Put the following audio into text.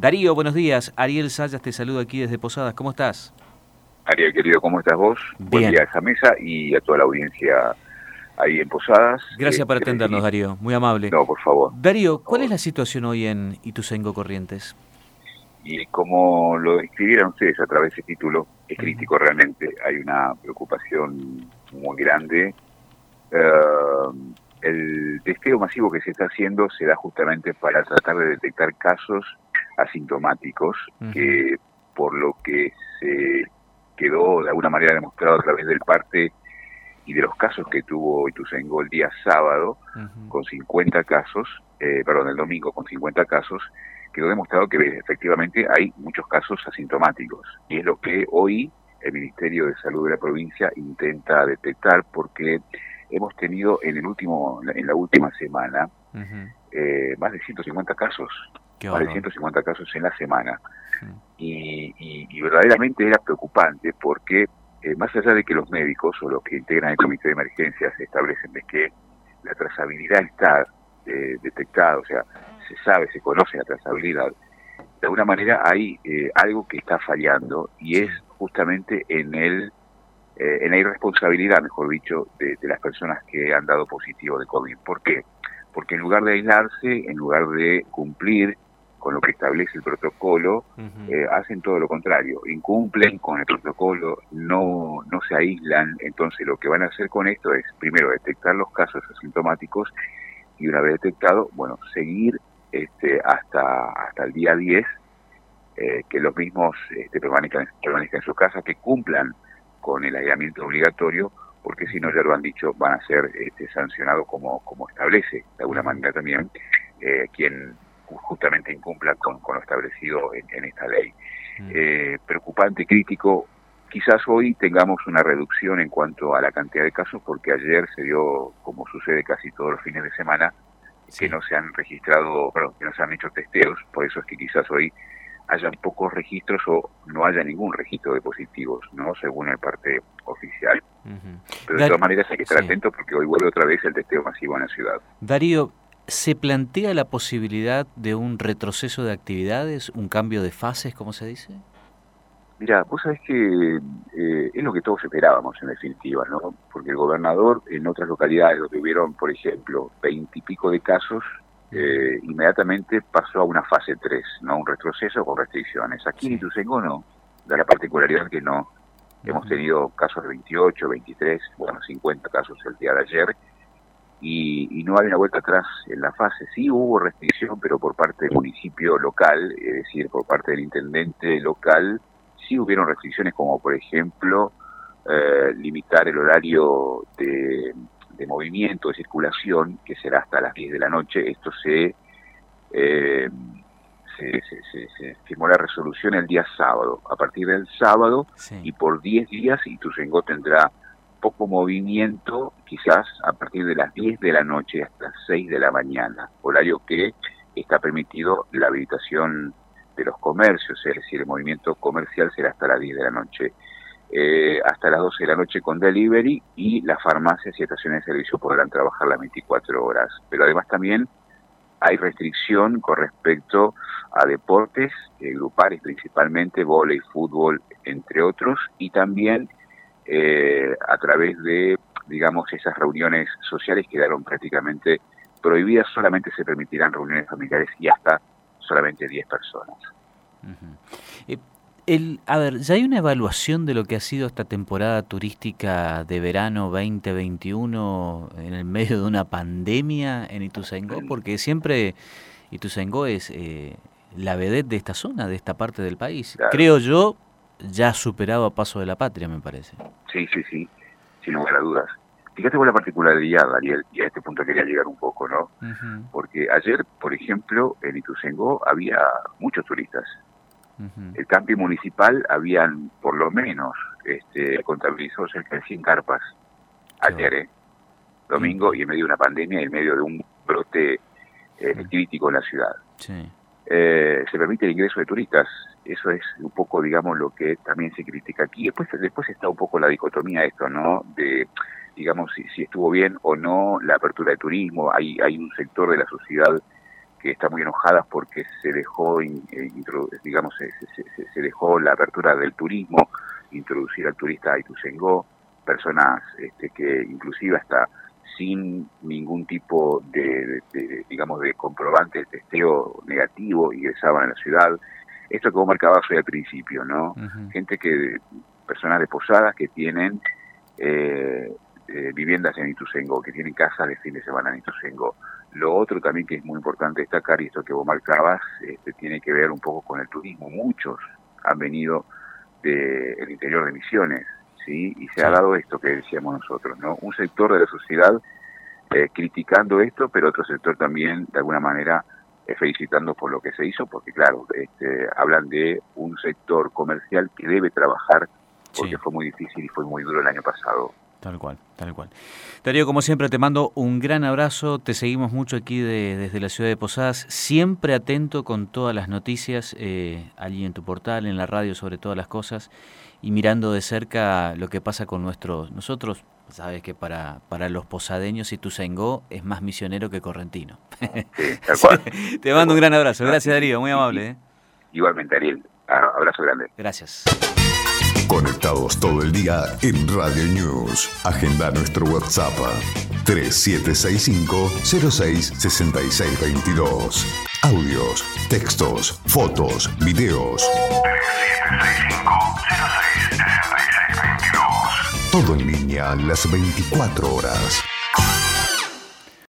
Darío, buenos días. Ariel Sayas te saluda aquí desde Posadas. ¿Cómo estás? Ariel, querido, ¿cómo estás vos? Buen día a esa mesa y a toda la audiencia ahí en Posadas. Gracias por atendernos, Darío. Muy amable. No, por favor. Darío, ¿cuál es la situación hoy en Ituzengo Corrientes? Y como lo describieron ustedes a través de título, es crítico realmente. Hay una preocupación muy grande. Eh, el testeo masivo que se está haciendo se da justamente para tratar de detectar casos asintomáticos que por lo que se quedó de alguna manera demostrado a través del parte y de los casos que tuvo Ituzaingó el día sábado, con 50 casos, eh, perdón, el domingo con 50 casos, quedó demostrado que efectivamente hay muchos casos asintomáticos. Y es lo que hoy el Ministerio de Salud de la provincia intenta detectar porque hemos tenido en el último en la última semana eh, más de 150 casos más de 150 casos en la semana y, verdaderamente era preocupante porque eh, más allá de que los médicos o los que integran el comité de emergencias establecen de que la trazabilidad está eh, detectada, o sea, se sabe, se conoce la trazabilidad, de alguna manera hay algo que está fallando y es justamente en el eh, en la irresponsabilidad, mejor dicho, de, las personas que han dado positivo de COVID. ¿Por qué? Porque en lugar de aislarse, en lugar de cumplir con lo que establece el protocolo, eh, hacen todo lo contrario, incumplen con el protocolo, no, no se aíslan, entonces lo que van a hacer con esto es, primero, detectar los casos asintomáticos y una vez detectado, bueno, seguir este, hasta, hasta el día 10, eh, que los mismos este, permanezcan, permanezcan en su casa, que cumplan con el aislamiento obligatorio, porque si no, ya lo han dicho, van a ser este, sancionados como, como establece de alguna manera también eh, quien justamente incumpla con, con lo establecido en, esta ley. Eh, preocupante, crítico, quizás hoy tengamos una reducción en cuanto a la cantidad de casos, porque ayer se dio, como sucede casi todos los fines de semana, que no se han registrado, perdón, que no se han hecho testeos, por eso es que quizás hoy hayan pocos registros o no haya ningún registro de positivos, ¿no? Según el parte oficial. Pero de todas maneras hay que estar atento porque hoy vuelve otra vez el testeo masivo en la ciudad. Darío, ¿se plantea la posibilidad de un retroceso de actividades, un cambio de fases, como se dice? Mira, vos sabés que eh, es lo que todos esperábamos en definitiva, ¿no? Porque el gobernador en otras localidades donde tuvieron, por ejemplo, veintipico de casos, eh, inmediatamente pasó a una fase 3, ¿no? un retroceso con restricciones. Aquí en Ituzaingó no, da la particularidad que no. Hemos tenido casos de 28, 23, bueno, 50 casos el día de ayer, y, no hay una vuelta atrás en la fase. Sí hubo restricción, pero por parte del municipio local, es decir, por parte del intendente local, sí hubieron restricciones como, por ejemplo, eh, limitar el horario de de movimiento, de circulación, que será hasta las 10 de la noche. Esto se, eh, se, firmó la resolución el día sábado. A partir del sábado y por 10 días, Ituzaingó tendrá poco movimiento, quizás a partir de las 10 de la noche hasta las 6 de la mañana, horario que está permitido la habilitación de los comercios, es decir, el movimiento comercial será hasta las 10 de la noche. Eh, hasta las 12 de la noche con delivery y las farmacias y estaciones de servicio podrán trabajar las 24 horas. Pero además también hay restricción con respecto a deportes eh, grupales, principalmente volei, fútbol, entre otros, y también eh, a través de, digamos, esas reuniones sociales quedaron prácticamente prohibidas, solamente se permitirán reuniones familiares y hasta solamente 10 personas a ver, ¿ya hay una evaluación de lo que ha sido esta temporada turística de verano 2021 en el medio de una pandemia en Ituzaingó? Porque siempre Ituzaingó es eh, la vedette de esta zona, de esta parte del país. Creo yo, ya superado a paso de la patria, me parece. Sí, sí, sí, sin lugar a dudas. Fíjate con la particularidad, Daniel, y a este punto quería llegar un poco, ¿no? Porque ayer, por ejemplo, en Ituzaingó había muchos turistas, el camping municipal habían por lo menos este, contabilizó cerca de 100 carpas ayer, ¿eh? domingo, y en medio de una pandemia y en medio de un brote eh, crítico en la ciudad. Eh, se permite el ingreso de turistas, eso es un poco, digamos, lo que también se critica aquí. Después, después está un poco la dicotomía esto, ¿no? De, digamos, si, si estuvo bien o no la apertura de turismo. Hay, hay un sector de la sociedad que está muy enojada porque se dejó, eh, digamos, se, dejó la apertura del turismo, introducir al turista a Ituzaingó, personas este, que inclusive hasta sin ningún tipo de, digamos, de comprobante de testeo negativo ingresaban a la ciudad. Esto que vos marcabas hoy al principio, ¿no? Gente que, personas de posadas que tienen eh, eh, viviendas en Ituzaingó, que tienen casas de fin de semana en Ituzaingó. Lo otro también que es muy importante destacar, y esto que vos marcabas, este, tiene que ver un poco con el turismo. Muchos han venido del interior de Misiones, ¿sí? Y se ha dado esto que decíamos nosotros, ¿no? Un sector de la sociedad eh, criticando esto, pero otro sector también, de alguna manera, eh, felicitando por lo que se hizo, porque claro, este, hablan de un sector comercial que debe trabajar, porque fue muy difícil y fue muy duro el año pasado. Tal cual, tal cual. Darío, como siempre, te mando un gran abrazo. Te seguimos mucho aquí desde la ciudad de Posadas. Siempre atento con todas las noticias, eh, allí en tu portal, en la radio, sobre todas las cosas. Y mirando de cerca lo que pasa con nuestros. Nosotros, sabes que para, para los posadeños, y tu Sengó es más misionero que correntino. tal cual. te mando un gran abrazo. Gracias, Darío. Muy amable. ¿eh? Igualmente, Ariel. Abrazo grande. Gracias. Conectados todo el día en Radio News. Agenda nuestro WhatsApp 3765 066622. Audios, textos, fotos, videos. 3765 066622. Todo en línea las 24 horas.